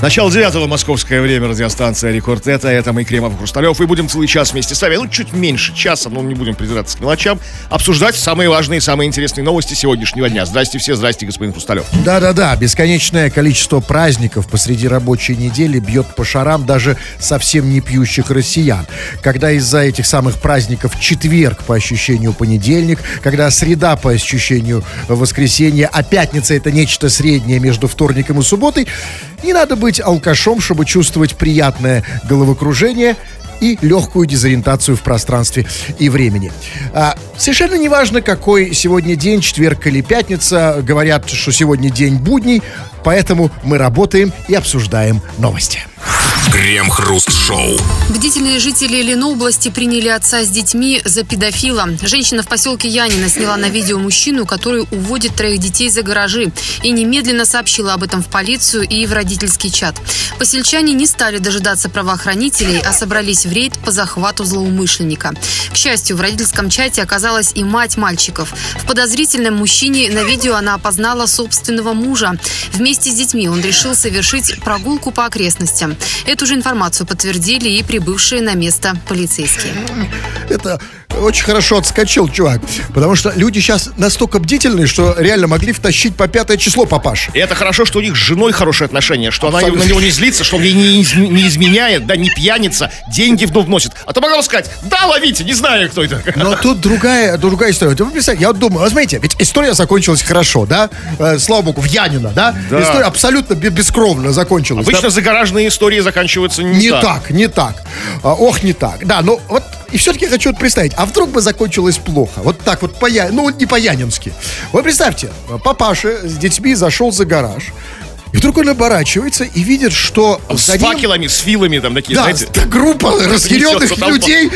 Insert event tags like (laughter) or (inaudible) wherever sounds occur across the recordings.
Начало девятого московское время, радиостанция Рекорд это, это мы, Кремов Хрусталев, и будем целый час вместе с вами, ну, чуть меньше часа, но не будем придираться к мелочам, обсуждать самые важные, самые интересные новости сегодняшнего дня. Здрасте все, здрасте, господин Хрусталев. Да-да-да, бесконечное количество праздников посреди рабочей недели бьет по шарам даже совсем не пьющих россиян. Когда из-за этих самых праздников четверг по ощущению понедельник, когда среда по ощущению воскресенье, а пятница это нечто среднее между вторником и субботой, не надо быть алкашом, чтобы чувствовать приятное головокружение и легкую дезориентацию в пространстве и времени. А, совершенно неважно, какой сегодня день, четверг или пятница. Говорят, что сегодня день будний, поэтому мы работаем и обсуждаем новости. Крем-хруст-шоу. Бдительные жители Ленобласти приняли отца с детьми за педофила. Женщина в поселке Янина сняла на видео мужчину, который уводит троих детей за гаражи и немедленно сообщила об этом в полицию и в родительский чат. Посельчане не стали дожидаться правоохранителей, а собрались в рейд по захвату злоумышленника. К счастью, в родительском чате оказалась и мать мальчиков. В подозрительном мужчине на видео она опознала собственного мужа. Вместе с детьми он решил совершить прогулку по окрестностям. Эту же информацию подтвердили и прибывшие на место полицейские. Это очень хорошо отскочил, чувак. Потому что люди сейчас настолько бдительные, что реально могли втащить по пятое число папаш. И это хорошо, что у них с женой хорошие отношения, что она Абсолютно. на него не злится, что он ей не, из- не изменяет, да, не пьяница, деньги в дом вносит. А то могла бы сказать, да, ловите, не знаю, кто это. (laughs) Но тут другая, другая история. Вы представляете, я вот думаю, вот смотрите, ведь история закончилась хорошо, да? Э, слава богу, в Янина, да? Да. История абсолютно бе- бескровно закончилась. да? Обычно загораженные истории заканчиваются не, Не так, не так. А, ох, не так. Да, но вот и все-таки хочу вот представить, а вдруг бы закончилось плохо? Вот так вот, по Я- ну, не по-янински. Вот представьте, папаша с детьми зашел за гараж, и вдруг он оборачивается и видит, что С за ним... факелами, с филами там такие, Да, знаете, ста- группа разъяренных людей,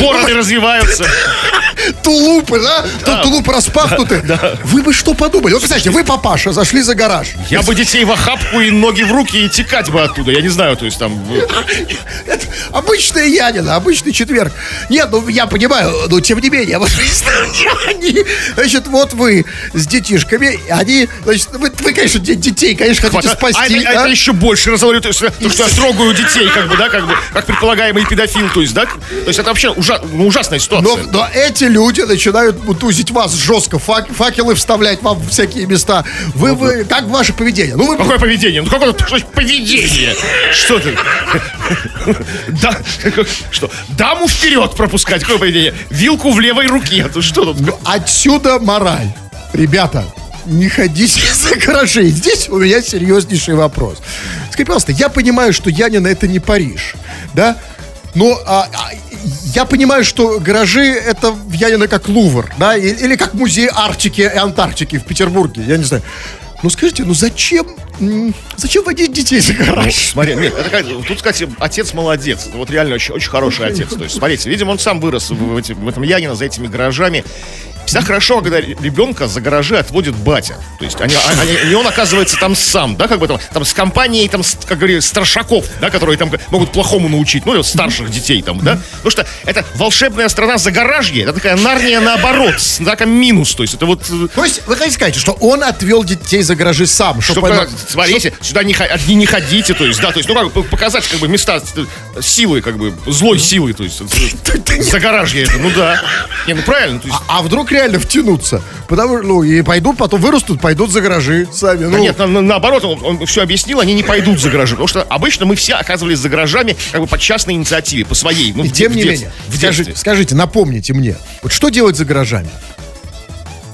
бороды развиваются. (laughs) тулупы, да? Тут тулуп распахнуты. Вы бы что подумали? Вот представьте, вы, папаша, зашли за гараж. Я бы детей в охапку и ноги в руки и текать бы оттуда. Я не знаю, то есть там... э, Это обычная Янина, обычный четверг. Нет, ну я понимаю, но тем не менее, (laughs) вот они, значит, вот вы с детишками, они, значит, вы, вы, конечно, де- детей, конечно, хотите хватает. спасти, а а это еще больше разговорю, то есть, то, что я трогаю детей, как бы, да, как бы, как предполагаемый педофил, то есть, да, то есть это вообще ужа- ну, ужасная ситуация. Но, но эти люди начинают мутузить вас жестко, фак- факелы вставлять вам в всякие места. Вы, вы, как ваше поведение? Ну, вы Какое поведение? Ну какое поведение? Что ты? Да, что? Даму вперед пропускать? Какое поведение? Вилку в левой руке. Ну что тут? Отсюда мораль. Ребята, не ходите (laughs) за гаражей. Здесь у меня серьезнейший вопрос. Скажите, пожалуйста, я понимаю, что Янина это не Париж, да? Но а, а, я понимаю, что гаражи это в Янина как Лувр, да? И- Или как музей Арктики и Антарктики в Петербурге, я не знаю. Ну скажите, ну зачем, зачем водить детей за гараж? Смотри, нет, это как, тут, кстати, отец молодец. Это вот реально очень, очень хороший отец. То есть, смотрите, видимо, он сам вырос в, в эти- в этом Янина за этими гаражами. Всегда хорошо, когда ребенка за гаражи отводит батя. То есть они, а- они- и он оказывается там сам, да, как бы там, там с компанией, там, как говорили, старшаков, да, которые там могут плохому научить, ну, или старших детей там, да. Потому что это волшебная страна загоражье, это такая нарния наоборот, с знаком минус. То есть это вот... э, То есть вы хотите сказать, что он отвел детей за гаражи сам, чтобы... Чтобы, смотрите, сюда не, одни не ходите, то есть, да, то есть, ну как показать как бы места э, силы, как бы злой силы, то есть, э, загоражье это, ну да. Не, ну правильно, то есть. А вдруг реально втянуться? Потому ну и пойдут, потом вырастут, пойдут за гаражи сами. Да Ну, нет, на- на- наоборот, он, все объяснил, они не пойдут за гаражи, потому что обычно мы все оказывались за гаражами как бы по частной инициативе, по своей. Ну, и в тем в не дет- менее, в скажите, скажите, напомните мне, вот что делать за гаражами?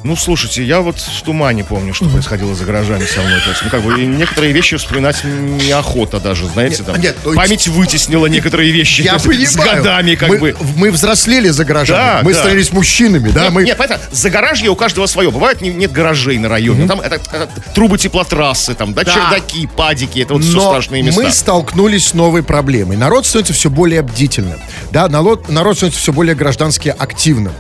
Ну, слушайте, я вот в тумане помню, что происходило за гаражами со мной. То есть, ну, как бы, некоторые вещи вспоминать неохота даже, знаете, Нет, там. нет, ну, память вытеснила некоторые вещи Я понимаю. с годами, как мы, бы. Мы взрослели за гаражами, Да, мы да. становились мужчинами, да, нет, мы... нет, понятно, загоражье у каждого свое. Бывает не- нет гаражей на районе. Там это, это трубы теплотрассы, там, да, Да. чердаки, падики, это вот все Но страшные места. мы столкнулись с новой проблемой. Народ становится все более бдительным. Да, народ, народ становится все более граждански активным.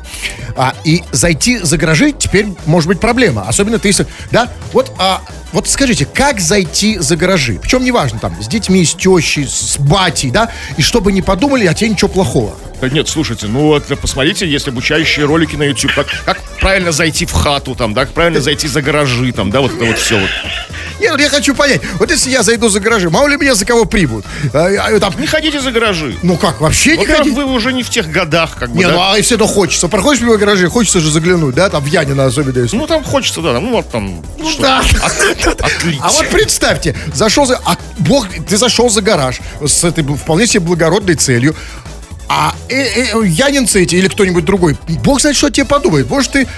А, и зайти за гаражи теперь может быть проблема. Особенно ты если... Да, вот, а, вот скажите, как зайти за гаражи? Причем неважно, там, с детьми, с тещей, с, батей, да? И чтобы не подумали о тебе ничего плохого. Да нет, слушайте, ну вот посмотрите, есть обучающие ролики на YouTube, как, как правильно зайти в хату, там, да, как правильно зайти за гаражи, там, да, вот это вот все вот. Нет, я хочу понять, вот если я зайду за гаражи, мало ли меня за кого примут? А, а, там, Не ходите за гаражи. ну как, вообще не Вот ходить? вы уже не в тех годах, как бы, Не, да? ну а если это хочется. Проходишь мимо гаражей, хочется же заглянуть, да, там в Янина особенно если. Ну, там хочется, да, ну, вот там... что, да. от- (laughs) отлить. А вот представьте, зашел за... А, бог, ты зашел за гараж с этой вполне себе благородной целью. А э, э, янинцы эти или кто-нибудь другой, бог знает, что тебе подумает. Может, ты...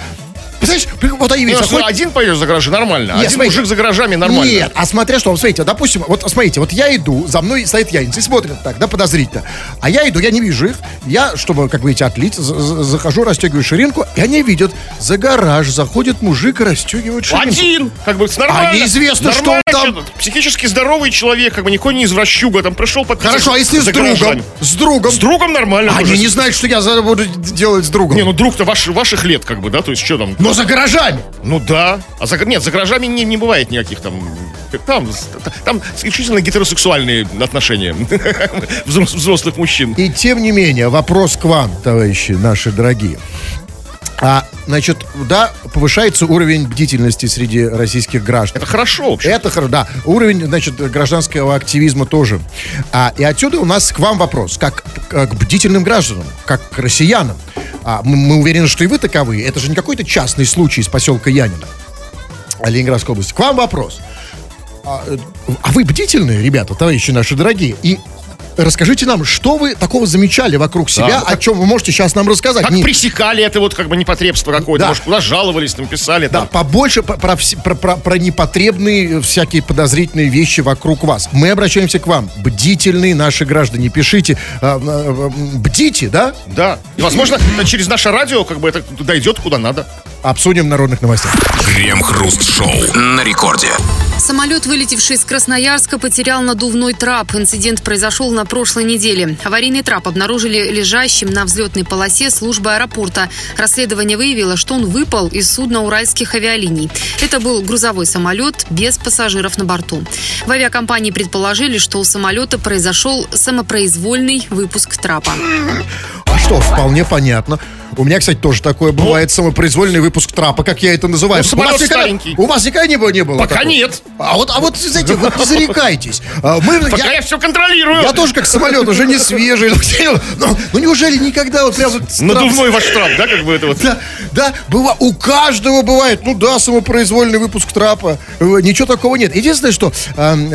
Представляешь, вот они видят, ну, заходят- один пойдешь за гаражи, нормально. Нет, один смотри. мужик за гаражами, нормально. Нет, а смотря что, смотрите, вот, допустим, вот смотрите, вот я иду, за мной стоит янец и смотрит так, да, подозрительно. А я иду, я не вижу их, я, чтобы, как эти отлить, за- за- захожу, расстегиваю ширинку, и они видят, за гараж заходит мужик и расстегивает ширинку. Один, как бы, нормально. А неизвестно, что он там. Психически здоровый человек, как бы, никакой не извращуга, там, пришел под Хорошо, а если с другом? гаражами. С другом? С другом нормально. Они не знают, что я буду делать с другом. Не, ну друг-то ваш, ваших лет, как бы, да, то есть что там? Но за гаражами. Ну да. А за, нет, за гаражами не, не бывает никаких там... Там, там исключительно гетеросексуальные отношения (laughs) взрос- взрослых мужчин. И тем не менее, вопрос к вам, товарищи наши дорогие. А, значит, да, повышается уровень бдительности среди российских граждан. Это хорошо, вообще. Это хорошо, да. Уровень, значит, гражданского активизма тоже. А, и отсюда у нас к вам вопрос, как, к бдительным гражданам, как к россиянам. А, мы, мы уверены, что и вы таковы. Это же не какой-то частный случай из поселка Янина, Ленинградской области. К вам вопрос. А, э, а вы бдительные, ребята, товарищи наши дорогие? И расскажите нам, что вы такого замечали вокруг себя, ну о чем вы можете сейчас нам рассказать? Как Не- пресекали это вот как бы непотребство какое-то? Да. Может, куда жаловались, там писали? Да, там. побольше про, про, про- про- про непотребные всякие подозрительные вещи вокруг вас. Мы обращаемся к вам. Бдительные наши граждане. Пишите. а, а, бдите, да? Да. И, возможно, через наше радио как бы это дойдет куда надо. Обсудим в народных новостях. Крем-хруст-шоу на рекорде. Самолет, вылетевший из Красноярска, потерял надувной трап. Инцидент произошел на прошлой неделе. Аварийный трап обнаружили лежащим на взлетной полосе службы аэропорта. Расследование выявило, что он выпал из судна уральских авиалиний. Это был грузовой самолет без пассажиров на борту. В авиакомпании предположили, что у самолета произошел самопроизвольный выпуск трапа. А что, вполне понятно. У меня, кстати, тоже такое бывает. Самопроизвольный выпуск трапа, как я это называю. Ну, у, вас никогда, у вас никогда не было? Не было Пока такого? нет. А вот, а вот, знаете, вот не зарекайтесь. А, Мы, Пока я- я, все контролирую. Я тоже как самолет, уже не свежий. Ну, ну неужели никогда вот прям вот Надувной ваш трап, да, как бы это вот. Да, да, быва, у каждого бывает, ну да, самопроизвольный выпуск трапа, Э, ничего такого нет. Единственное, что,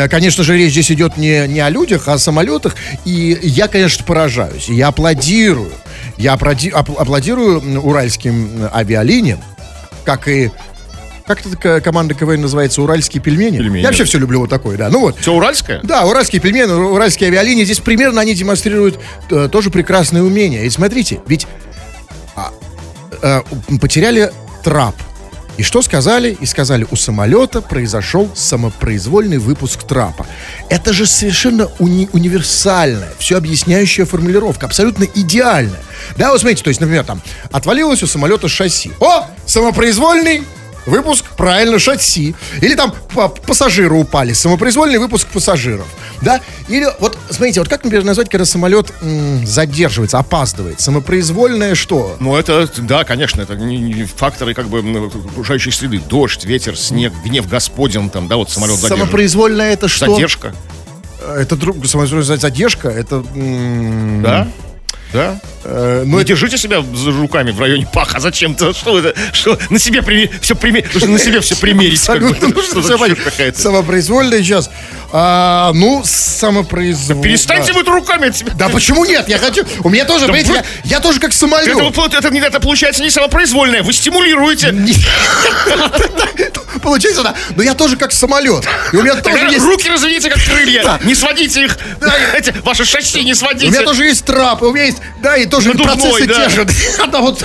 конечно же, речь здесь идет не, не о людях, а о самолетах, и я, конечно, поражаюсь, я аплодирую, я аплоди- ап- аплодирую уральским авиалиниям, как и как эта команда КВН называется? Уральские пельмени? Пельмени. Я вообще все люблю вот такое, да. Ну вот. Все уральское? Да, уральские пельмени, уральские авиалинии, здесь примерно они демонстрируют э, тоже прекрасные умения. И смотрите, ведь а, э, потеряли трап. И что сказали? И сказали, у самолета произошел самопроизвольный выпуск трапа. Это же совершенно уни- универсальная, все объясняющая формулировка, абсолютно идеальная. Да, вот смотрите, то есть, например, там, отвалилось у самолета шасси. О, самопроизвольный Выпуск, правильно, шасси. Или там па- пассажиры упали. Самопроизвольный выпуск пассажиров. Да? Или вот, смотрите, вот как, например, назвать, когда самолет м, задерживается, опаздывает? Самопроизвольное что? Ну, это, да, конечно, это не- не факторы как бы окружающей среды. Дождь, ветер, снег, гнев Господен, там, да, вот самолет задержан. Самопроизвольное это что? Задержка, Это друг, задержка, это... м, да? Да? э, ну, не держите себя руками в районе паха. Зачем-то? Что это? Что на себе прими... все примерить? Нужно на себе все примерить. как бы. сейчас. А, ну, самопроизвольное. Перестаньте вы это руками от себя. Да почему нет? Я хочу... У меня тоже, Да понимаете, вы- я, я тоже как самолет. Это, это, не- это получается не самопроизвольное. Вы стимулируете. (laughs) Получается, да. Но я тоже как самолет. И у меня тоже есть... руки разведите, как крылья. Да. Не сводите их. (laughs) Эти, ваши шасси не У сводите. меня тоже есть трап, у меня есть, да, и тоже процессы да. те же. Да, (laughs) вот?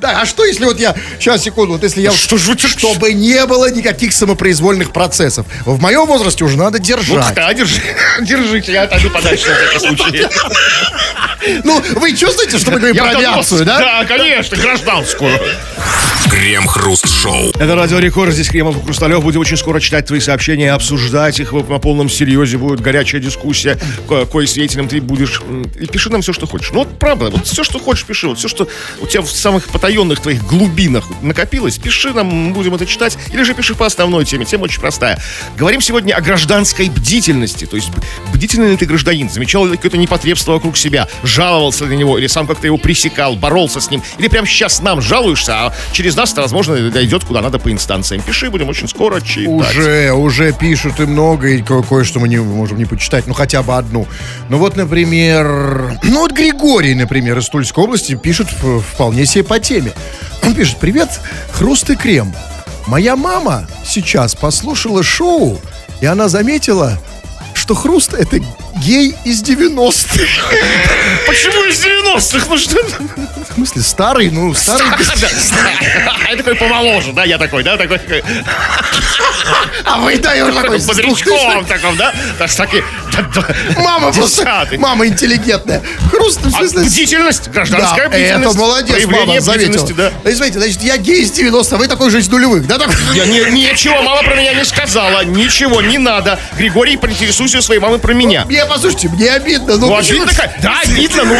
Да, а что если вот я, сейчас, секунду, вот если я, Что вы чтобы не было никаких самопроизвольных процессов. В моем возрасте уже надо Ну, держать. да, держи, (laughs) держите, я отойду подальше на всякий случай. Ну, вы чувствуете, что мы говорим про авиацию, да? Да, конечно, гражданскую. Крем-хруст-шоу. Это Радио Рекорд, здесь Кремов и Хрусталев. Будем очень скоро читать твои сообщения, обсуждать их на полном серьезе. Будет горячая дискуссия, ко- кое свидетелем ты будешь. И пиши нам все, что хочешь. Ну вот правда, вот все, что хочешь, пиши. Вот все, что у тебя в самых потаенных твоих глубинах накопилось, пиши нам, будем это читать. Или же пиши по основной теме. Тема очень простая. Говорим сегодня о гражданской бдительности. То есть бдительный ли ты гражданин? Замечал ли какое-то непотребство вокруг себя? Жаловался на него? Или сам как-то его пресекал, боролся с ним? Или прямо сейчас нам жалуешься, а через нас это, возможно, дойдет куда надо по инстанциям. Пиши, будем очень скоро читать. Уже, уже пишут и много, и ко- кое-что мы не можем не почитать, ну хотя бы одну. Ну вот, например, (clears throat) ну вот Григорий, например, из Тульской области пишет вполне себе по теме. Он пишет, привет, хруст и крем. Моя мама сейчас послушала шоу, и она заметила, что хруст это гей из 90-х. Почему из 90-х? Ну что? В смысле, старый, ну, старый. Я такой помоложе, да? Я такой, да? Такой, А вы, да, я такой, с бодрячком таком, да? Так, таки, (laughs) Мама просто, мама интеллигентная. Хруст, в А смысле, бдительность, гражданская Да, бдительность. это молодец, мама, бдительности, да. Смотрите, значит, я гей из 90 а вы такой же из нулевых, да? такой? Я не, ничего, мама про меня не сказала. Ничего, не надо. Григорий, поинтересуйся у своей мамы про меня. Мне, послушайте, мне обидно. Ну, Ну, обидно такая. Да, обидно, ну.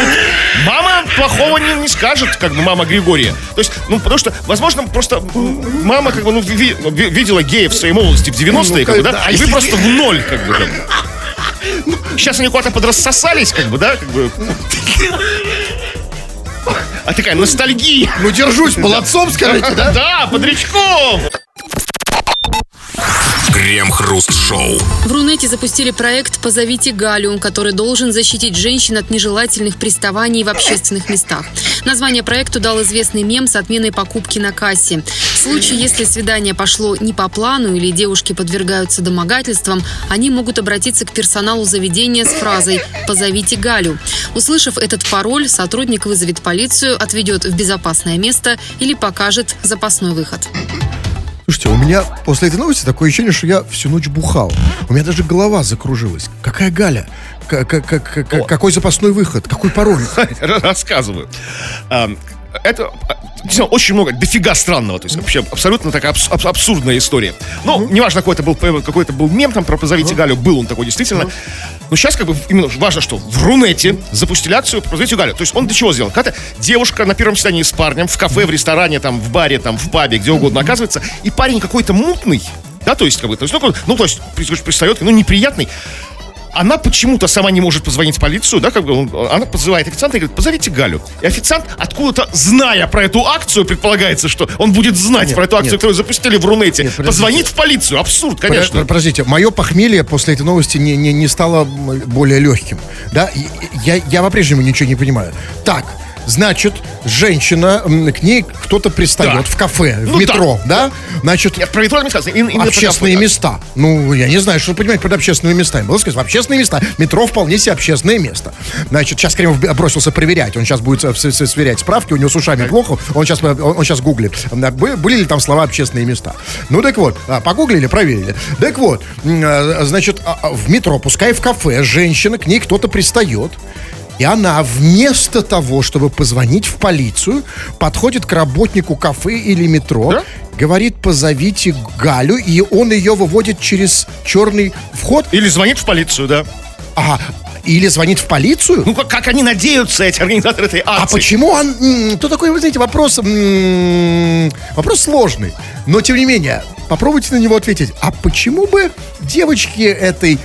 Мама плохого не, скажет, как бы мама Григория. То есть, ну, потому что, возможно, просто мама, как бы, ну, ви- ну, ви- видела геев в своей молодости в 90-е, как бы, да, и вы просто в ноль, как бы, там. Сейчас они куда-то подрассосались, как бы, да, как бы. А такая ностальгия. Ну, держусь молодцом, скажите, да? (laughs) Да, бодрячком. Крем-хруст-шоу. В Рунете запустили проект «Позовите Галю», который должен защитить женщин от нежелательных приставаний в общественных местах. Название проекту дал известный мем с отменой покупки на кассе. В случае, если свидание пошло не по плану или девушки подвергаются домогательствам, они могут обратиться к персоналу заведения с фразой «Позовите Галю». Услышав этот пароль, сотрудник вызовет полицию, отведет в безопасное место или покажет запасной выход. Слушайте, у меня после этой новости такое ощущение, что я всю ночь бухал. У меня даже голова закружилась. Какая Галя? К- к- к- Какой запасной выход? Какой пароль? (laughs) Рассказываю. Это действительно очень много, дофига странного. То есть вообще абсолютно такая абс- абс- абсурдная история. Ну, неважно, какой это был, п- какой это был мем, там про «Позовите Галю», был он такой действительно. Но сейчас как бы именно важно, что в Рунете запустили акцию «Позовите Галю». То есть он для чего сделал? Когда девушка на первом свидании с парнем в кафе, в ресторане, там, в баре, там, в пабе, где угодно оказывается, и парень какой-то мутный, да, то есть, как бы, то есть, ну, ну, то есть, при- пристает, ну, неприятный, она почему-то сама не может позвонить в полицию, да, как бы он- она позывает официанта и говорит, позовите Галю. И официант, откуда-то, зная про эту акцию, предполагается, что он будет знать Нет, про эту акцию, нет. которую запустили в Рунете, Нет, позвонит в полицию. Абсурд, конечно. Подо- Подождите, мое похмелье после этой новости не, не, не стало более легким. Да, я, я по-прежнему ничего не понимаю. Так, значит, женщина, к ней кто-то пристает Да. в кафе, в Ну метро, да? Значит, Нет, про метро не сказано, именно- общественные кафе. места. Ну, я не знаю, что понимать под общественными местами. Было сказать, общественные места. Метро вполне себе общественное место. Значит, сейчас Кремов бросился проверять. Он сейчас будет э, сверять справки, у него с ушами плохо. Он сейчас, он, он сейчас гуглит. Бы- Были ли там слова общественные места? Ну, так вот, а, погуглили, проверили. Так вот, а, значит, а, а, в метро, пускай в кафе, женщина, к ней кто-то пристает. И она вместо того, чтобы позвонить в полицию, подходит к работнику кафе или метро, Да? говорит, позовите Галю, и он ее выводит через черный вход. Или звонит в полицию, да. Ага. Или звонит в полицию. Ну, как, как они надеются, эти организаторы этой а акции. почему он... То такой, вы знаете, вопрос... Вопрос сложный. Но, тем не менее, попробуйте на него ответить. А почему бы девочке этой...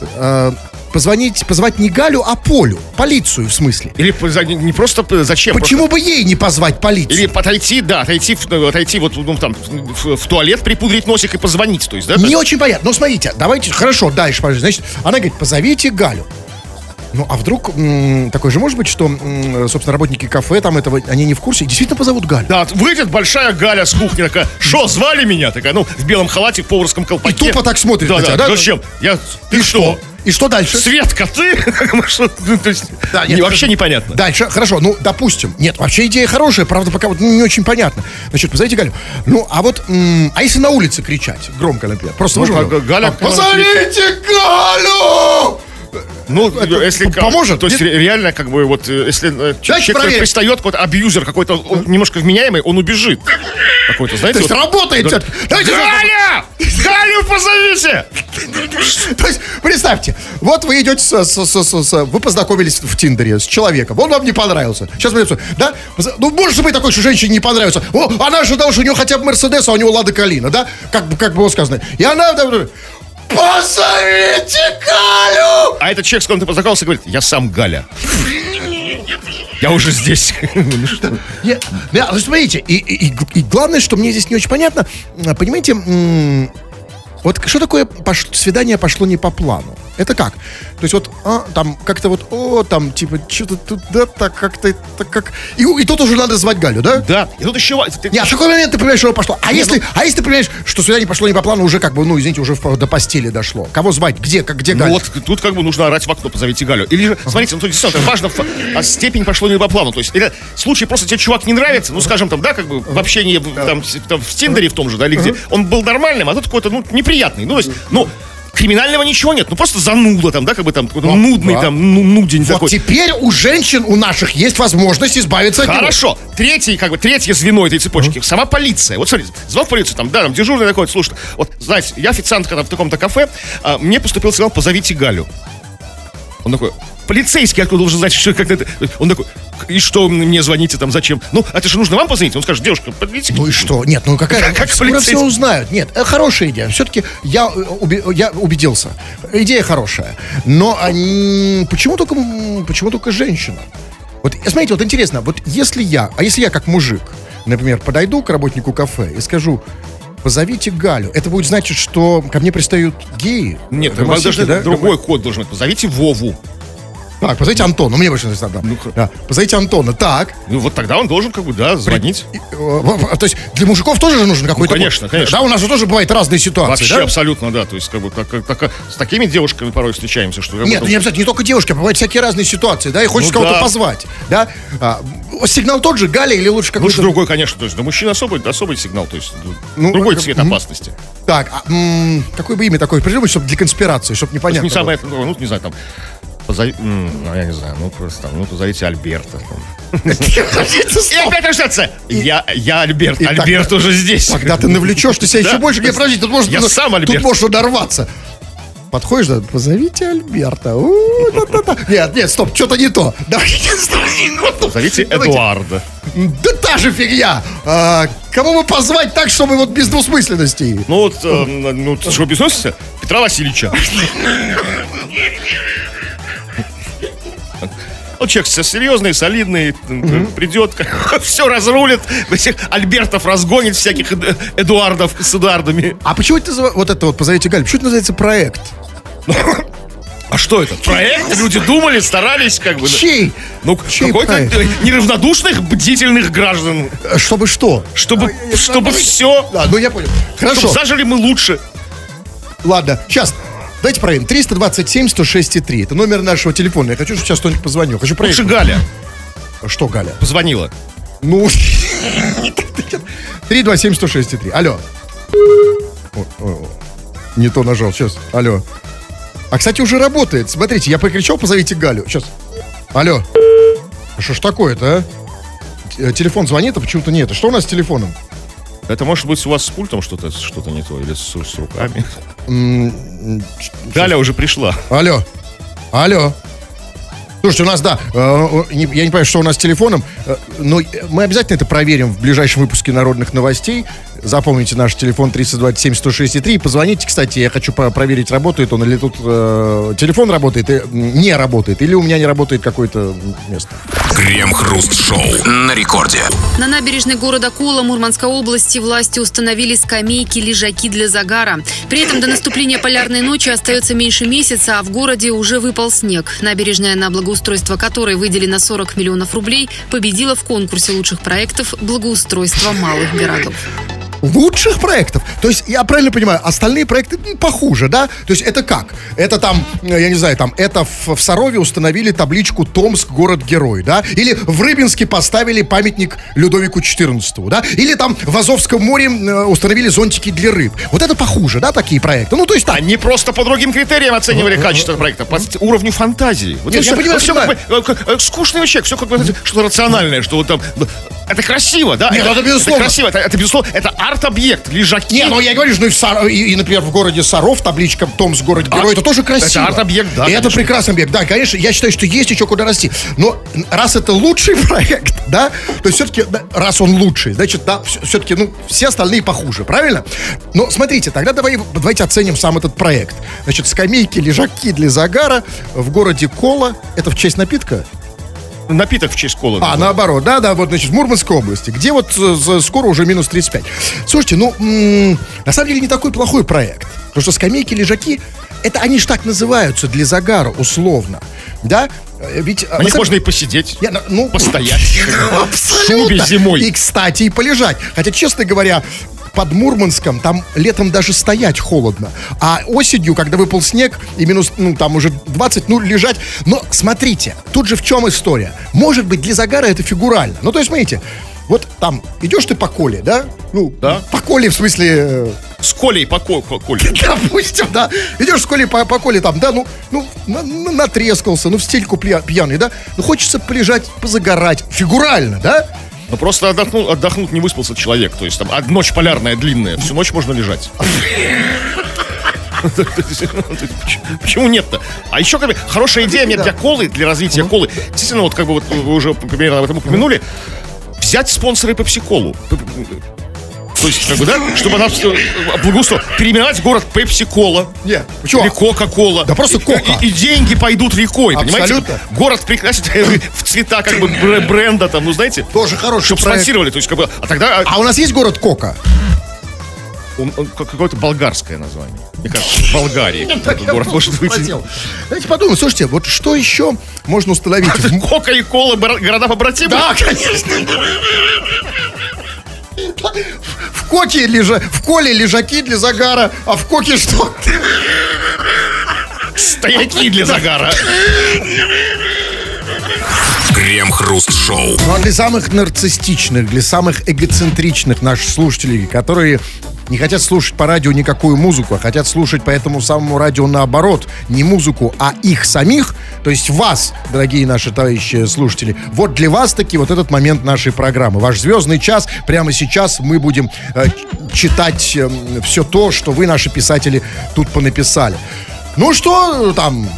э, позвонить, позвать не Галю, а Полю. Полицию, в смысле. Или не просто зачем? Почему бы ей не позвать полицию? Или отойти, да, отойти, э, отойти вот ну, там в, в туалет, припудрить носик и позвонить, то есть, да? Не очень понятно. Ну, смотрите, давайте, хорошо, дальше, пожалуйста. Значит, она говорит, позовите Галю. Ну, а вдруг м, такое же может быть, что, м, собственно, работники кафе там этого, они не в курсе, и действительно позовут Галю. Да, выйдет большая Галя с кухни такая, что, звали меня? Такая, ну, в белом халате, в поварском колпаке. И тупо так смотрит да, на тебя, да? да? Зачем? Я, ты что? И что дальше? Светка, ты? (laughs) Ну, Да, не- нет, вообще непонятно. Дальше, хорошо, ну, допустим. Нет, вообще идея хорошая, правда, пока вот не очень понятно. Значит, позовите Галю. Ну, а вот, а если на улице кричать? Громко, например. Просто Ну, Галя- Позовите Галю! Ну, если поможет? То есть Нет? реально, как бы, вот, э, если э, ч- человек, проверим. пристает, какой-то абьюзер какой-то, немножко вменяемый, он убежит. Какой-то, знаете, То есть вот- работает Да. Давайте Галя! Галю позовите! (laughs) То есть, представьте, вот вы идете, с, с- с- с- вы познакомились в Тиндере с человеком, он вам не понравился. Сейчас придется, да? Ну, может быть такое, что женщине не понравится. О, она ожидала, что у него хотя бы Мерседес, а у него Лада Калина, да? Как, как было сказано. И она... Позовите Галю! А этот человек, с которым ты познакомился, говорит, я сам Галя. Я уже здесь. Ну что? Нет, да, вы смотрите, и, и- и- и главное, что мне здесь не очень понятно, понимаете, вот что такое пош- свидание пошло не по плану? Это как? То есть вот а, там как-то вот, о, там типа что-то тут, да, так как-то, так как... И, и тут уже надо звать Галю, да? Да, и тут еще... ты- Не, а в какой момент ты понимаешь, что пошло? А если, а если ты понимаешь, что свидание пошло не по плану, уже как бы, ну, извините, уже в- до постели дошло. Кого звать? Где? Как, где Ну Галя? вот тут как бы нужно орать в окно, позовите Галю. Или же, смотрите, ну тут действительно важно, а степень пошло не по плану. То есть, или случай просто тебе чувак не нравится, ну скажем там, да, как бы в общении там, там, в Тиндере в том же, да, или где, он был нормальным, а тут какой-то, ну, неприятный. Ну, то есть, ну, криминального ничего нет, ну просто зануда там, да, как бы там, Ну, нудный да. там, ну, нудень Вот такой. теперь у женщин, у наших есть возможность избавиться от него. Хорошо. Третий, как бы, третье звено этой цепочки. Сама полиция. Вот смотрите, звонок в полицию, там, да, там дежурный такой, слушай, вот, знаете, я официантка там, в таком-то кафе, а, мне поступил сигнал, позовите Галю. Он такой, полицейский, откуда должен знать, что как это... Он такой, и что мне звоните там, зачем? Ну, это же нужно вам позвонить. Он скажет, девушка, подведите. Ну и что? Нет, ну какая... (laughs) Как скоро полицейский. все узнают. Нет, э, хорошая идея. Все-таки я, э, уби- я убедился. Идея хорошая. Но они... почему, только, почему только женщина? Вот, э, смотрите, вот интересно, вот если я, а если я как мужик, например, подойду к работнику кафе и скажу, позовите Галю, это будет значить, что ко мне пристают геи? Нет, должен да? другой код должен быть. Позовите Вову. Так, позовите Антона, мне больше нравится. Да. Ну, Да, позовите Антона, так. Ну, вот тогда он должен, как бы, да, звонить. И, э, То есть для мужиков тоже же нужен какой-то... Ну, конечно, конечно. Да, у нас же тоже бывают разные ситуации, Вообще, да? абсолютно, да. То есть, как бы, как- так- с такими девушками порой встречаемся, что... как Нет, ну не обязательно, не только девушки, а бывают всякие разные ситуации, да, и хочется Ну кого-то да. позвать, да. А, сигнал тот же, Галя или лучше Лучше какой-то... другой, конечно. То есть, для мужчин особый, особый сигнал. То есть, Ну, другой как- цвет опасности. Так, а, м, какое бы имя такое придумать, чтобы для конспирации, чтобы непонятно не самое, ну, ну, не знаю, там, позови, ну, я не знаю, ну, просто там, ну, позовите Альберта. там. И опять начнется. Я, я Альберт, Альберт уже здесь. Когда ты навлечешь, ты себя еще больше... Не, подожди, тут может... Я тут- сам Тут Альберт. можешь надорваться. Подходишь, да, позовите Альберта. Нет, нет, стоп, что-то не то. (laughs) Давайте, Позовите. Эдуарда. Да та же фигня. А, кого бы позвать так, чтобы вот без двусмысленностей? Ну, вот, э, ну, ты что, бесносишься? Петра Васильевича. (laughs) Ну, человек серьезный, солидный, м, придет, (laughs) все разрулит, всех Альбертов разгонит, всяких Эд- Эдуардов с Эдуардами. А почему это называ- вот это вот позовите Галь? Почему это называется проект? (laughs) А что это? Проект? Люди думали, старались, как бы. Чей? Ну, Чей какой-то проект? неравнодушных, бдительных граждан, Э, Чтобы что? чтобы, А, я- чтобы все, Да, ну я понял. Хорошо. чтобы зажили мы лучше. Ладно, сейчас. Давайте проверим. 327 106 3. Это номер нашего телефона. Я хочу, чтобы сейчас кто-нибудь позвонил. Хочу проверить. Лучше Галя Что, Галя? позвонила. Ну, 327 106 3. Алло. О, о. Не то нажал. Сейчас. Алло. А, кстати, уже работает. Смотрите, я прокричал, позовите Галю. Сейчас. Алло. А Что ж такое-то, а? Телефон звонит, а почему-то нет. А Что у нас с телефоном? Это может быть у вас с пультом что-то что-то не то, или с, с руками. Галя уже пришла. Алло. Алло. Слушайте, у нас, да, э, я не понимаю, что у нас с телефоном, э, но э, мы обязательно это проверим в ближайшем выпуске народных новостей. Запомните наш телефон 327 106 3. Позвоните, кстати, я хочу проверить, работает он или тут э, телефон работает, и, м, не работает, или у меня не работает какое-то место. Крем-хруст-шоу на рекорде. На набережной города Кола Мурманской области власти установили скамейки, лежаки для загара. При этом до наступления полярной ночи остается меньше месяца, а в городе уже выпал снег. Набережная, на благоустройство которой выделено 40 миллионов рублей, победила в конкурсе лучших проектов благоустройства малых городов. Лучших проектов. То есть, я правильно понимаю, остальные проекты ну, похуже, да? То есть, это как? Это там, э, я не знаю, там, это в, в Сарове установили табличку «Томск, город-герой», да? Или в Рыбинске поставили памятник Людовику XIV, да? Или там в Азовском море э, установили зонтики для рыб. Вот это похуже, да, такие проекты? Ну, то есть, так. Они просто по другим критериям оценивали качество проекта, по уровню фантазии. Вот Нет, это я всё- понимаю, это всё понимаю. как бы, э, как, э, скучный вообще, все как бы что-то рациональное, что вот там... ну, Это красиво, да? Нет, это безусловно. красиво, это, это безусловно, это арт-объект, лежаки. Не, ну я говорю, ну, и, в Сар- и, и, например, в городе Саров табличка «Томск, город-герой», А, это тоже красиво. это арт-объект, да, И это прекрасный объект, да, конечно, я считаю, что есть еще куда расти. Но раз это лучший (laughs) проект, да, то все-таки, раз он лучший, значит, да, все-таки, ну, все остальные похуже, правильно? Но смотрите, тогда давай, давайте оценим сам этот проект. Значит, скамейки, лежаки для загара в городе Кола, это в честь напитка? Напиток в честь колы. А, наоборот, да, да, вот, значит, в Мурманской области, где вот э, скоро уже минус 35. Слушайте, ну, на самом деле не такой плохой проект. Потому что скамейки, лежаки, это они ж так называются для загара, условно. Да? Э, Ведь... э, На них самом- можно и посидеть, Я, ну, постоять. (laughs) Шубе зимой. И, кстати, и полежать. Хотя, честно говоря, под Мурманском там летом даже стоять холодно. А осенью, когда выпал снег, и минус, ну, там уже 20, ну, лежать. Но смотрите, тут же в чем история? Может быть, для загара это фигурально. Ну, то есть, смотрите, вот там идешь ты по коле, да? Ну, Да. по коле, в смысле, э, С Колей по ко- по Коле. (laughs) допустим, да, идешь в школе по, по коле там, да, ну, ну, на- на- натрескался, ну, в стельку пья- пьяный, да, ну, хочется полежать, позагорать, фигурально, да? Ну просто отдохнул, отдохнуть не выспался человек. То есть там а, ночь полярная, длинная, всю ночь можно лежать. (laughs) Почему нет-то? А еще как бы хорошая идея мне для колы, для развития колы. Действительно, вот как бы вот вы уже примерно об этом упомянули, взять спонсоры Пепси-колу. То есть, как бы, да, чтобы она всё благоустроила. Переименовать город Пепси-кола. Не, почему? Или Кока-кола. Да просто Кока. И, и деньги пойдут рекой, понимаете? Город прекрасен (laughs) в цвета как бы бр- бренда там, ну знаете. Тоже хороший Чтобы проект. спонсировали, то есть как бы, а тогда а, А у нас есть город Кока? он- он как- какое-то болгарское название. Мне кажется, в Болгарии (laughs) город может быть. Давайте подумаем, слушайте, вот что еще можно установить? (laughs) Кока и Кола города побратимы? Да, конечно. В коке лежа... в коле лежаки для загара, а в коке что? Стояки для загара. Крем-хруст-шоу. Ну а для самых нарциссичных, для самых эгоцентричных наших слушателей, которые не хотят слушать по радио никакую музыку, а хотят слушать по этому самому радио наоборот, не музыку, а их самих, то есть вас, дорогие наши товарищи слушатели, вот для вас таки вот этот момент нашей программы. Ваш звездный час, прямо сейчас мы будем э, читать все то, что вы, наши писатели, тут понаписали. Ну что там,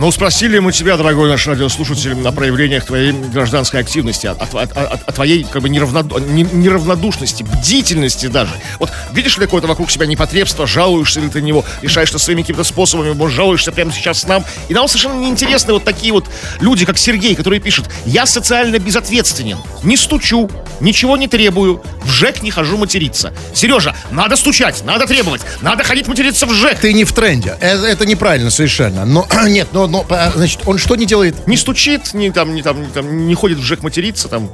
Ну, спросили мы тебя, дорогой наш радиослушатель, о проявлениях твоей гражданской активности, о, о- о- о- твоей как бы неравноду- не- неравнодушности, бдительности даже. Вот видишь ли какое-то вокруг себя непотребство, жалуешься ли ты на него, решаешь ты своими какими-то способами, может, жалуешься прямо сейчас с нам. И нам совершенно неинтересны вот такие вот люди, как Сергей, которые пишут, я социально безответственен, не стучу, ничего не требую, в ЖЭК не хожу материться. Сережа, надо стучать, надо требовать, надо ходить материться в ЖЭК. ты не в тренде. Это, это неправильно совершенно. Но (clears throat) нет, но, но а, значит, он что не делает? Не стучит, не, там, не, там, не, там, не ходит в ЖЭК материться, там,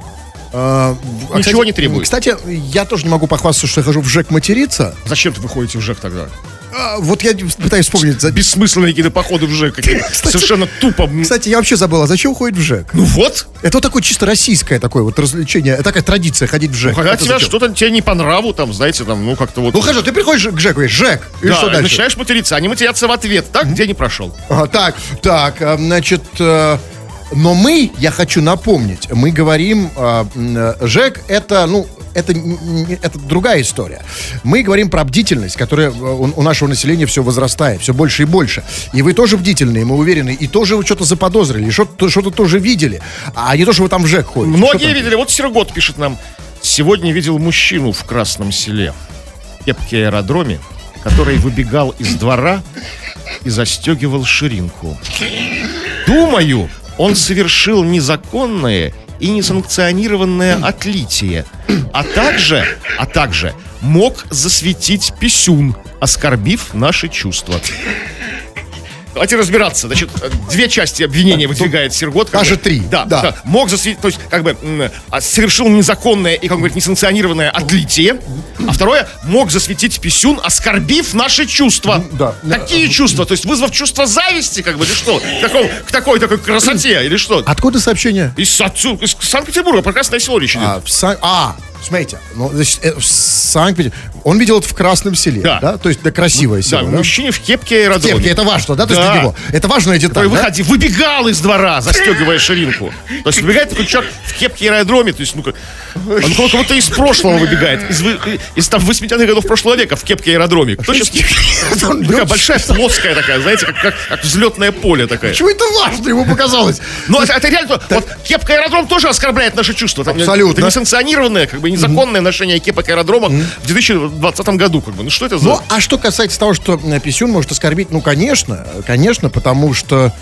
А, Ничего кстати, не требует. Кстати, я тоже не могу похвастаться, что я хожу в ЖЭК материться. Зачем вы ходите в ЖЭК тогда? А, вот я пытаюсь вспомнить. Бессмысленные какие-то походы в ЖЭК. (laughs) Кстати- Совершенно тупо. Кстати, я вообще забыл, а зачем ходит в ЖЭК? Ну вот, Это вот такое чисто российское такое вот развлечение, такая традиция ходить в ЖЭК. когда Это тебя что-то тебе не по нраву, там, знаете, там, ну как-то вот. Ну хорошо, ты приходишь к ЖЭКу, говоришь, ЖЭК, и да, что дальше? начинаешь материться, они матерятся в ответ. Так, где не прошел? Ага, так, так, а, значит, э, но мы, я хочу напомнить, мы говорим, э, э, ЖЭК это, ну, это, это другая история. Мы говорим про бдительность, которая э, у, у нашего населения все возрастает, все больше и больше. И вы тоже бдительные, мы уверены, и тоже вы что-то заподозрили, что-то, что-то тоже видели, а не то, что вы там в ЖЭК ходите. Многие видели. Вот Сергот пишет нам. Сегодня видел мужчину в Красном селе, в кепке аэродроме, который выбегал из двора и застегивал ширинку. Думаю, он совершил незаконное и несанкционированное отлитие, а также, а также мог засветить писюн, оскорбив наши чувства. Давайте разбираться. Значит, две части обвинения выдвигает Сергот. Даже бы. три. Да, Да. да. Мог засветить, то есть, как бы, а, совершил незаконное и, как он говорит, несанкционированное отлитие. А второе, мог засветить писюн, оскорбив наши чувства. да. Какие чувства? То есть, вызвав чувство зависти, как бы, или что? К, такому- к такой такой красоте, или что? Откуда сообщение? Из, из Санкт-Петербурга, прекрасное село речь идет. А, в Сан- а, смотрите, ну, значит, э, в Санкт-Петербурге. Он видел это в Красном селе, да? Да. То есть, да, красивое Да, село, да? мужчине в кепке аэродроме. Кепки, это важно, да? То есть Да. для него. Это важная деталь, да? выходи, выбегал из двора, застегивая ширинку. То есть выбегает такой человек в кепке аэродроме, то есть, ну, как- он как будто из прошлого выбегает, из, из там 80-х годов прошлого века в кепке аэродроме. Кто сейчас... Такая большая, плоская такая, знаете, как, как, как взлетное поле такая. Почему это важно ему показалось? Ну, это, это реально, вот кепка аэродром тоже оскорбляет наши чувства. Абсолютно. Это несанкционированное, как бы незаконное ношение кепок аэродромов в 2020 году. Как бы. Ну, что это за... Ну, а что касается того, что э, писюн может оскорбить, ну, конечно, конечно, потому что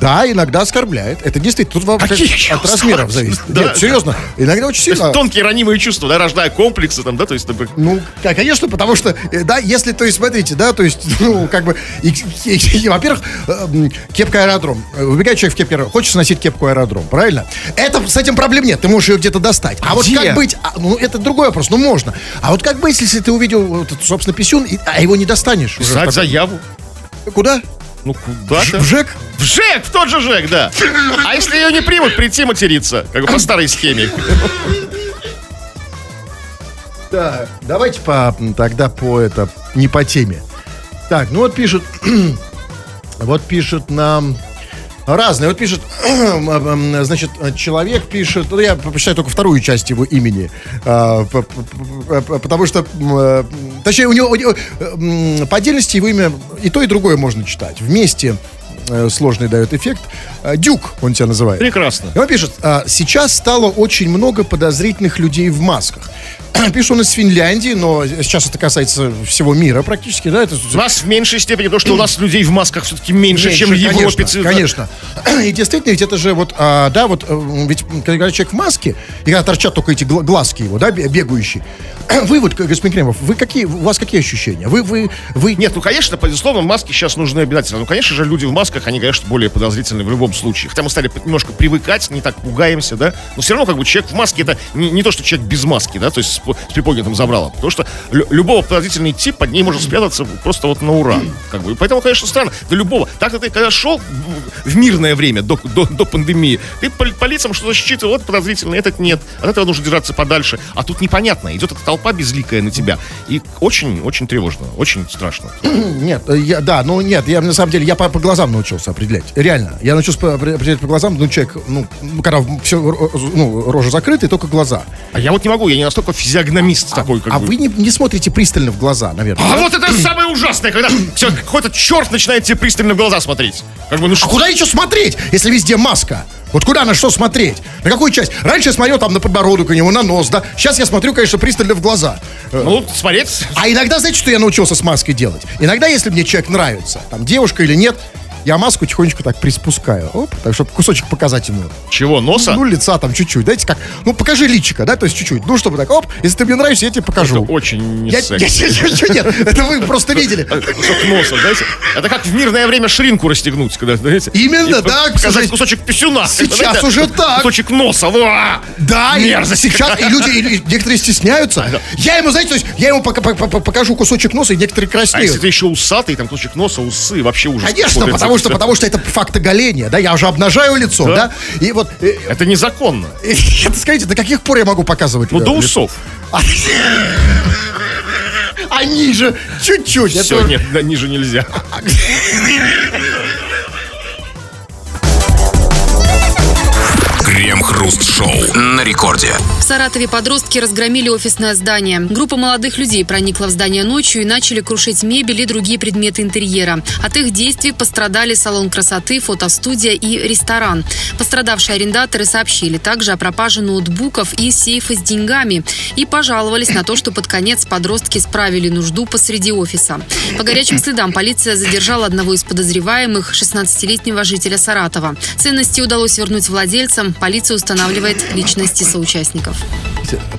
да, иногда оскорбляет. Это действительно, тут вообще Какие от размеров зависит. Да. Нет, серьезно, иногда очень То есть сильно. тонкие ранимые чувства, да, рождая комплексы, там, да, то есть, например, Ну, да, конечно, потому что, э, да, если, то есть, смотрите, да, то есть, ну, как бы, и- и- и, во-первых, э, м, кепка аэродром. Э, Выбегает человек в кепке аэродром, хочешь носить кепку аэродром, правильно? Это, с этим проблем нет, ты можешь ее где-то достать. А вот Где? как быть, а, ну, это другой вопрос, ну, можно. А вот как быть, если ты увидел, вот, собственно, писюн, и- а его не достанешь? уже писать таком- заяву. Куда? Ну, куда-то. В ЖЭК? В ЖЭК, в тот же ЖЭК, да. А если ее не примут, прийти материться, как бы по старой схеме. Так, давайте по, тогда по это, не по теме. Так, ну вот пишут, (clears throat) вот пишут нам разные. Вот пишет, (clears throat) значит, человек пишет, ну я прочитаю только вторую часть его имени, а, потому что, э, точнее, у него, у него, э, по отдельности его имя и то, и другое можно читать. Вместе сложный дает эффект. А, Дюк, он тебя называет. Прекрасно. И он пишет, «А, сейчас стало очень много подозрительных людей в масках. (clears throat) Пишет он из Финляндии, но сейчас это касается всего мира практически, да? Это, У нас в меньшей степени, потому что у нас (clears throat) людей в масках все-таки меньше, чем в Меньше, Европе. Конечно, конечно. (clears throat) И действительно, ведь это же вот, а, да, вот, э, ведь когда человек в маске, и когда торчат только эти гла- глазки его, да, бе- бегающие, вы вот, господин Кремов, вы какие, у вас какие ощущения? Вы, вы, вы... Нет, ну, конечно, безусловно, маски сейчас нужны обязательно. Ну, конечно же, люди в масках, они, конечно, более подозрительны в любом случае. Хотя мы стали немножко привыкать, не так пугаемся, да. Но все равно, как бы, человек в маске, это не, не то, что человек без маски, да, то есть с, с приподнятым забралом. Потому что лю- любого подозрительный тип под ней может спрятаться просто вот на ура. Как бы. Поэтому, конечно, странно. До любого. Так-то ты, когда шел в, в мирное время, до, до, до пандемии, ты по, по лицам что-то считывал, вот подозрительный, этот нет. От этого нужно держаться подальше. А тут непонятно. Идет эта толпа безликая на тебя. И очень-очень тревожно, очень страшно. (clears throat) Нет, э, я, да, ну нет, я на самом деле, я по, по глазам научился определять. Реально, я научился определять по глазам, ну, человек, ну, когда все, ну, рожа закрыта, и только глаза. А я вот не могу, я не настолько физиогномист такой, как а бы. вы не, не смотрите пристально в глаза, наверное. А да? вот это самое ужасное, когда (clears throat) все, какой-то черт начинает тебе пристально в глаза смотреть. Как бы, ну А что? куда еще смотреть, если везде маска? Вот куда на что смотреть? На какую часть? Раньше я смотрел там на подбородок у него, на нос, да? Сейчас я смотрю, конечно, пристально в глаза. Э, Ну, смотреть. А иногда, знаете, что я научился с маской делать? Иногда, если мне человек нравится, там, девушка или нет, я маску тихонечко так приспускаю. Оп, так, чтобы кусочек показать ему. Чего, носа? Ну, лица там чуть-чуть. Знаете, как, ну, покажи личика, да, то есть чуть-чуть. Ну, чтобы так, оп, если ты мне нравишься, я тебе Это покажу. очень не Я, я, секси. я- я- нет, это вы просто видели. Кусок носа, знаете? Это как в мирное время ширинку расстегнуть, когда, знаете? Именно, да, Показать кусочек писюна. Сейчас уже так. Кусочек носа. Да, Мерзость сейчас и люди, некоторые стесняются. Я ему, знаете, то есть я ему пока- по- по- покажу кусочек носа, и некоторые А если краснеют. ты еще усатый, там кусочек носа, усы, вообще ужас. Конечно, Смотрится. Потому что, потому что это факт оголения, да, я уже обнажаю лицо, да, Да. и вот, э, Это незаконно. (laughs) это скажите, до каких пор я могу показывать? Ну, до усов. А, (laughs) а ниже, чуть-чуть. это- Все, нет, да, ниже нельзя. (laughs) Крем-хруст-шоу на рекорде. В Саратове подростки разгромили офисное здание. Группа молодых людей проникла в здание ночью и начали крушить мебель и другие предметы интерьера. От их действий пострадали салон красоты, фотостудия и ресторан. Пострадавшие арендаторы сообщили также о пропаже ноутбуков и сейфа с деньгами и пожаловались на то, что под конец подростки справили нужду посреди офиса. По горячим следам полиция задержала одного из подозреваемых, 16-летнего жителя Саратова. Ценности удалось вернуть владельцам. Полиция устанавливает личности соучастников.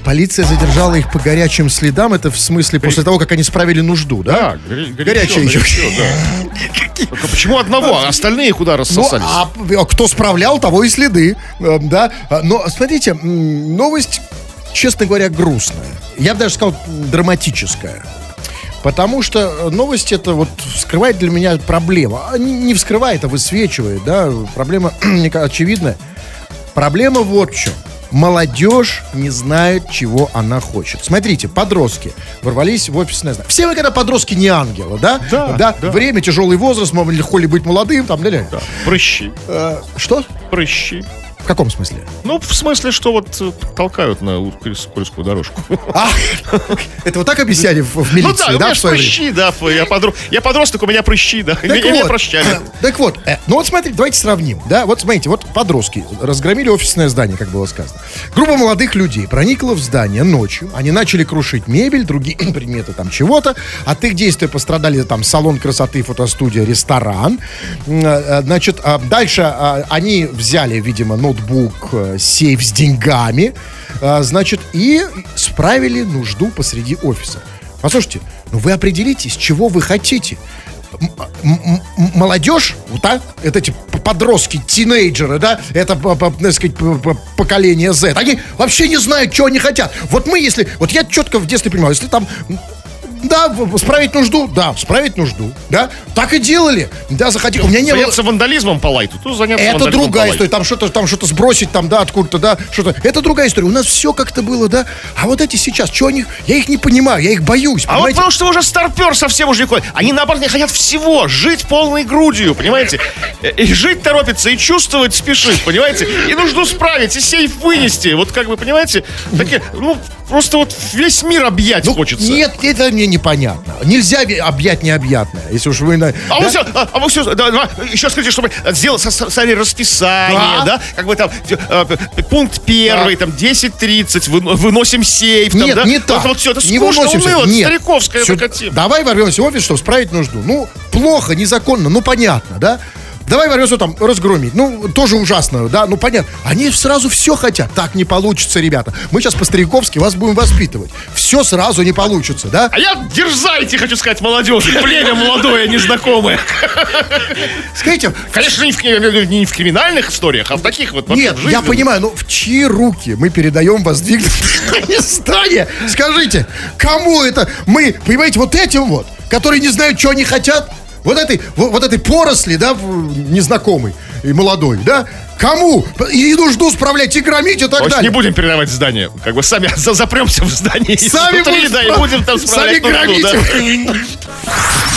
Полиция задержала их по горячим следам. Это в смысле после того, как они справили нужду, да? Да, горя- Горячая еще. горячо, да. Только почему одного, а остальные куда Ну, рассосались? а а кто справлял, того и следы. Э, Да. А, Но смотрите, новость, честно говоря, грустная. Я бы даже сказал, драматическая. Потому что э, новость это вот вскрывает для меня проблему. А Не вскрывает, а высвечивает, да. Проблема, (clears throat) очевидная. Проблема вот в чем. Молодежь не знает, чего она хочет. Смотрите, подростки ворвались в офисное здание. Все мы, когда подростки, не ангелы, да? Да, да. Время, тяжелый возраст, можно легко ли быть молодым, там, да, Да, Прыщи, Э, Что? прыщи. В каком смысле? Ну, в смысле, что вот э, толкают на скользкую дорожку. А, это вот так объясняли в, в Ну милиции, да, у да, меня в ж свое время? прыщи, да, я, подро- я подросток, у меня прыщи, да, и Так меня вот, прощали. (clears throat) так вот, э, ну вот смотрите, давайте сравним, да, вот смотрите, вот подростки разгромили офисное здание, как было сказано. Группа молодых людей проникла в здание ночью, они начали крушить мебель, другие (clears throat) предметы там чего-то, от их действия пострадали там салон красоты, фотостудия, ресторан, э, значит, а дальше а, они взяли, видимо, ноутбук, э, сейф с деньгами, а, значит, и справили нужду посреди офиса. Послушайте, ну вы определитесь, чего вы хотите. Молодежь, вот, да, это эти подростки, тинейджеры, да, это, так сказать, поколение Z, они вообще не знают, чего они хотят. Вот мы, если, вот я четко в детстве понимаю, если там да, справить нужду, да, справить нужду, да, так и делали, да, захотели. У меня не было... Заняться вандализмом по лайту, тут заняться Это другая история. Там что-то, там что-то сбросить, там, да, откуда-то, да, что-то. Это другая история. У нас все как-то было, да. А вот эти сейчас, что они, я их не понимаю, я их боюсь, А вот потому что уже старпер совсем уже не ходит. Они, наоборот, не хотят всего. Жить полной грудью, понимаете? Э, И жить торопится, и чувствовать спешит, понимаете? И нужду справить, и сейф вынести. Вот как вы понимаете, такие, ну, просто вот весь мир объять Ну, хочется. Нет, это мне непонятно. Нельзя объять необъятное, если уж вы... на- А да? вы все, а, а вы все, да, да, еще скажите, чтобы сделать составили расписание, Да. да, как бы там п- пункт первый, там 10.30, вы- выносим сейф, там, Нет, да? не так. Вот, вот все, это не скучно, выносимся. уныло, Нет. стариковская тема. Давай ворвемся в офис, чтобы справить нужду. Ну, плохо, незаконно, ну, понятно, да? Давай ворвемся там разгромить. Ну, тоже ужасно, да? Ну, понятно. Они сразу все хотят. Так не получится, ребята. Мы сейчас по-стариковски вас будем воспитывать. Все сразу не получится, да? А я дерзайте, хочу сказать, молодежи, племя молодое, незнакомое. Скажите, Конечно, не в, не в криминальных историях, а в таких вот Нет, я понимаю, но в чьи руки мы передаем воздвигнутое здание? (laughs) Скажите, кому это мы, понимаете, вот этим вот, которые не знают, что они хотят, вот этой, вот, вот этой поросли, да, незнакомой и молодой, да, кому? И нужду справлять, и громить, и так Очень далее. не будем передавать здание. Как бы сами за- (laughs) запремся в здании. Сами будем да, и будем там Сами справлять нужду, да. громите.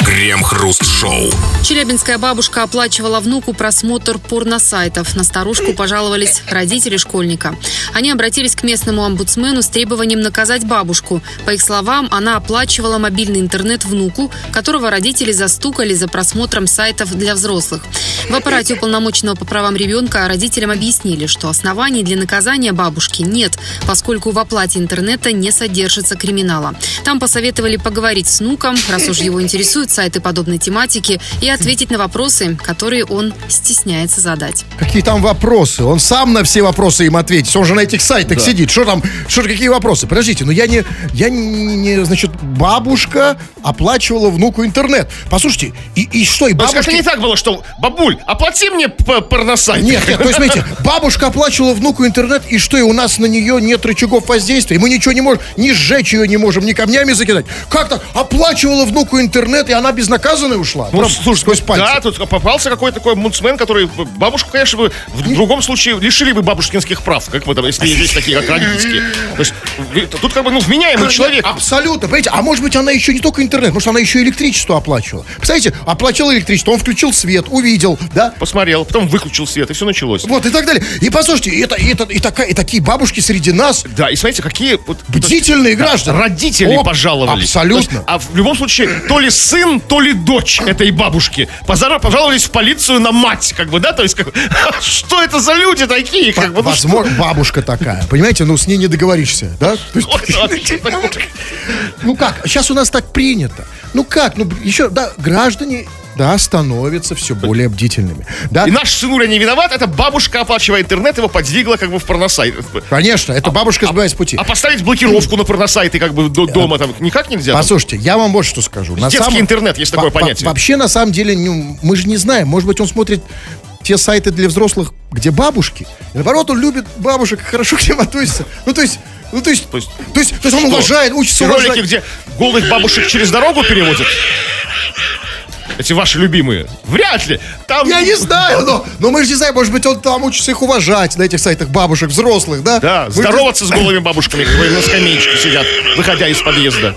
Крем-хруст-шоу. Челябинская бабушка оплачивала внуку просмотр порносайтов. На старушку пожаловались родители школьника. Они обратились к местному омбудсмену с требованием наказать бабушку. По их словам, она оплачивала мобильный интернет внуку, которого родители застукали за просмотром сайтов для взрослых. В аппарате уполномоченного по правам ребенка родителям объяснили, что оснований для наказания бабушки нет, поскольку в оплате интернета не содержится криминала. Там посоветовали поговорить с внуком, раз уж его интересуют сайты подобной тематики, и ответить на вопросы, которые он стесняется задать. Какие там вопросы? Он сам на все вопросы им ответит. Он же на этих сайтах сидит. Что там? Что какие вопросы? Подождите, ну я не, я не, не, значит, бабушка оплачивала внуку интернет. Послушайте, и, и что, и То есть бабушка... это не так было, что бабуль, оплати мне порносайт. Нет, нет, то есть, смотрите, бабушка оплачивала внуку интернет, и что, и у нас на нее нет рычагов воздействия, и мы ничего не можем, ни сжечь ее не можем, ни камнями закидать. Как так? Оплачивала внуку интернет, и она безнаказанная ушла? Ну, Прям слушай, сквозь пальцы. да, тут попался какой-то такой мунцмен, который бабушку, конечно, бы в другом случае лишили бы бабушкинских прав, как мы там, если есть такие, как родительские. То есть тут как бы, ну, вменяемый человек. Абсолютно, понимаете? А может быть, она еще не только интернет, может, она еще и электричество оплачивала. Представляете, оплатила электричество, он включил свет, увидел, да? Посмотрел, потом выключил свет, и все началось. Вот, и так далее. И послушайте, и это, это, и, такая, и такие бабушки среди нас, Да, и смотрите, какие вот, бдительные граждане. родители О, пожаловались. Абсолютно. Есть, а в любом случае, то ли сын, то ли дочь этой бабушки пожаловались в полицию на мать, как бы, да, то есть, как, (laughs) что это за люди такие, как бы, ну, что- Возможно, бабушка такая. Понимаете, ну с ней не договоришься, да? Да, что такое? ну как, сейчас у нас так принято. Ну как, ну еще, да, граждане да, становятся все более бдительными. Да, И наш сынуля не виноват, это бабушка, оплачивая интернет, его подвигла как бы в порносайт. конечно, это бабушка сбивает с пути. А поставить блокировку на порносайты как бы до дома там никак нельзя? Послушайте, я вам вот что скажу. На Детский самом- интернет, есть такое понятие. Вообще, на самом деле, ну, мы же не знаем. Может быть, он смотрит те сайты для взрослых, где бабушки. И наоборот, он любит бабушек, хорошо к ним относится. Ну, то есть... Ну, то есть, то есть- есть, то есть, он уважает, учится ролики, уважать. где голых бабушек через дорогу переводят? Эти ваши любимые? Вряд ли. Там... Я не знаю, но, но мы же не знаем, может быть, он там учится их уважать на этих сайтах бабушек, взрослых, да? Да, Мы- здороваться с голыми бабушками, которые на скамеечке сидят, выходя из подъезда.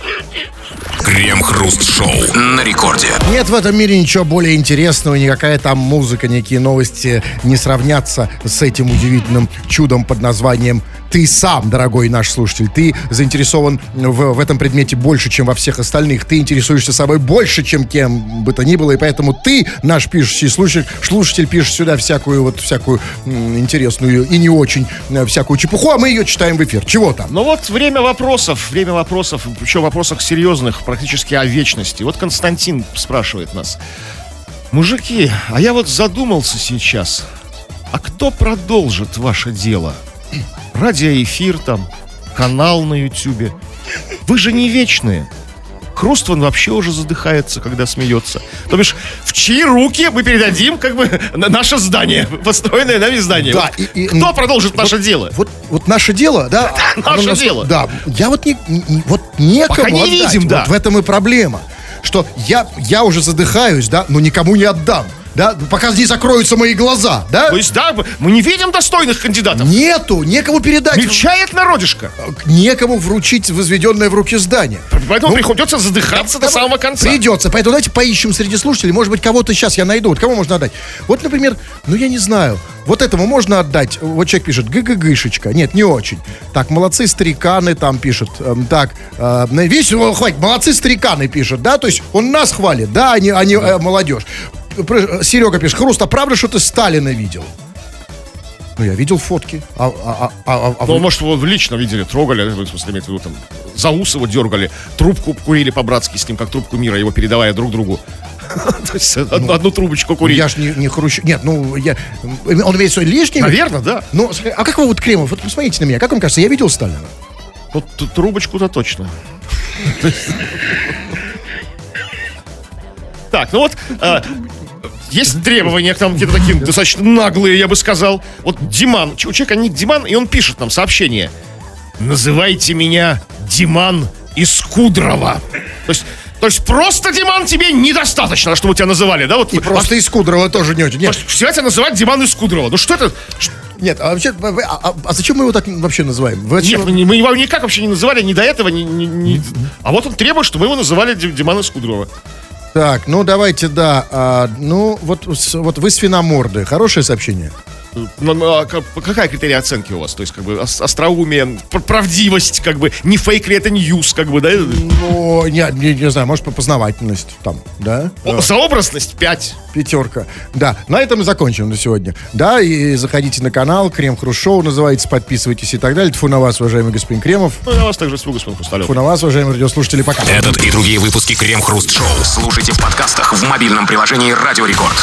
Крем-хруст-шоу на рекорде. Нет в этом мире ничего более интересного, никакая там музыка, никакие новости не сравнятся с этим удивительным чудом под названием «Ты сам, дорогой наш слушатель». Ты заинтересован в, в этом предмете больше, чем во всех остальных. Ты интересуешься собой больше, чем кем бы то ни было, и поэтому ты, наш пишущий слушатель, слушатель пишешь сюда всякую вот всякую м, интересную и не очень э, всякую чепуху, а мы ее читаем в эфир. Чего там? Ну вот время вопросов, время вопросов, еще вопросах серьезных, практически о вечности. Вот Константин спрашивает нас. Мужики, а я вот задумался сейчас, а кто продолжит ваше дело? Радиоэфир там, канал на Ютубе. Вы же не вечные. Хрустван вообще уже задыхается, когда смеется. То бишь, в чьи руки мы передадим как бы на- наше здание, построенное нами здание? Да, Вот и- и- кто продолжит наше дело? Вот, вот наше дело, да? (laughs) наше оно нас- дело. Да, я вот не, не- вот некому Пока не отдать. видим, Вот да. в этом и проблема. Что я, я уже задыхаюсь, да, но никому не отдам. Да, пока не закроются мои глаза, да? То есть, да, мы не видим достойных кандидатов. Нету, некому передать. Мельчает народишко. Некому вручить возведенное в руки здание. Поэтому Ну, приходится задыхаться до самого конца. Придется. Поэтому давайте поищем среди слушателей. Может быть, кого-то сейчас я найду. Вот кому можно отдать? Вот, например, ну я не знаю. Вот этому можно отдать. Вот человек пишет, ГГГшечка. Нет, не очень. Так, молодцы стариканы там пишут. Эм, так, э, ну, хватит, молодцы стариканы пишут, да? То есть он нас хвалит, да, они, они э, молодежь. Серега пишет, Хруст, а правда, что ты Сталина видел? Ну, я видел фотки. А, а, а, а- а Ну, вы- может, его лично видели, трогали, в смысле, имеется в виду, там, за ус его дергали, трубку курили по-братски с ним, как трубку мира, его передавая друг другу. (laughs) То есть одну одну трубочку курить. я ж не, не Хрущев. Нет, ну, я... Он свой лишний... Наверное, да. Ну, а как вы вот Кремов, вот посмотрите на меня, как вам кажется, я видел Сталина? Вот трубочку-то точно. (laughs) Так, ну вот, а, есть требования к нам какие-то такие достаточно наглые, я бы сказал. Вот Диман, у человека ник Диман, и он пишет нам сообщение. Называйте меня Диман из Кудрова. То есть, то есть просто Диман тебе недостаточно, чтобы тебя называли, да? Вот И просто из Кудрова тоже не очень. Нет, Всегда тебя называть Диман из Кудрова. Ну что это? Нет а вообще, а, а- а зачем мы его так вообще называем? Вы Нет, мы, мы его никак вообще не называли, ни до этого, ни, ни- ни- А вот он требует, чтобы мы его называли Ди- Диман из Кудрова. Так, ну давайте, да. а, ну, вот, вот вы свиноморды. Хорошее сообщение? Ну, ну, а ка- какая критерия оценки у вас? То есть, как бы, ос- остроумие, пр- правдивость, как бы, не фейк ли это ньюс, как бы, да? Ну, не, не, не знаю, может, по познавательность там, да? О, Сообразность 5. Пятерка. Да, на этом и закончим на сегодня. Да, и заходите на канал, Крем Хрущоу называется, подписывайтесь и так далее. Тьфу на вас, уважаемый господин Кремов. Ну, я вас также с господин Хрусталев. Тьфу на вас, уважаемые радиослушатели, пока. Этот и другие выпуски Крем-хруст-шоу слушайте в подкастах в мобильном приложении Радио Рекорд.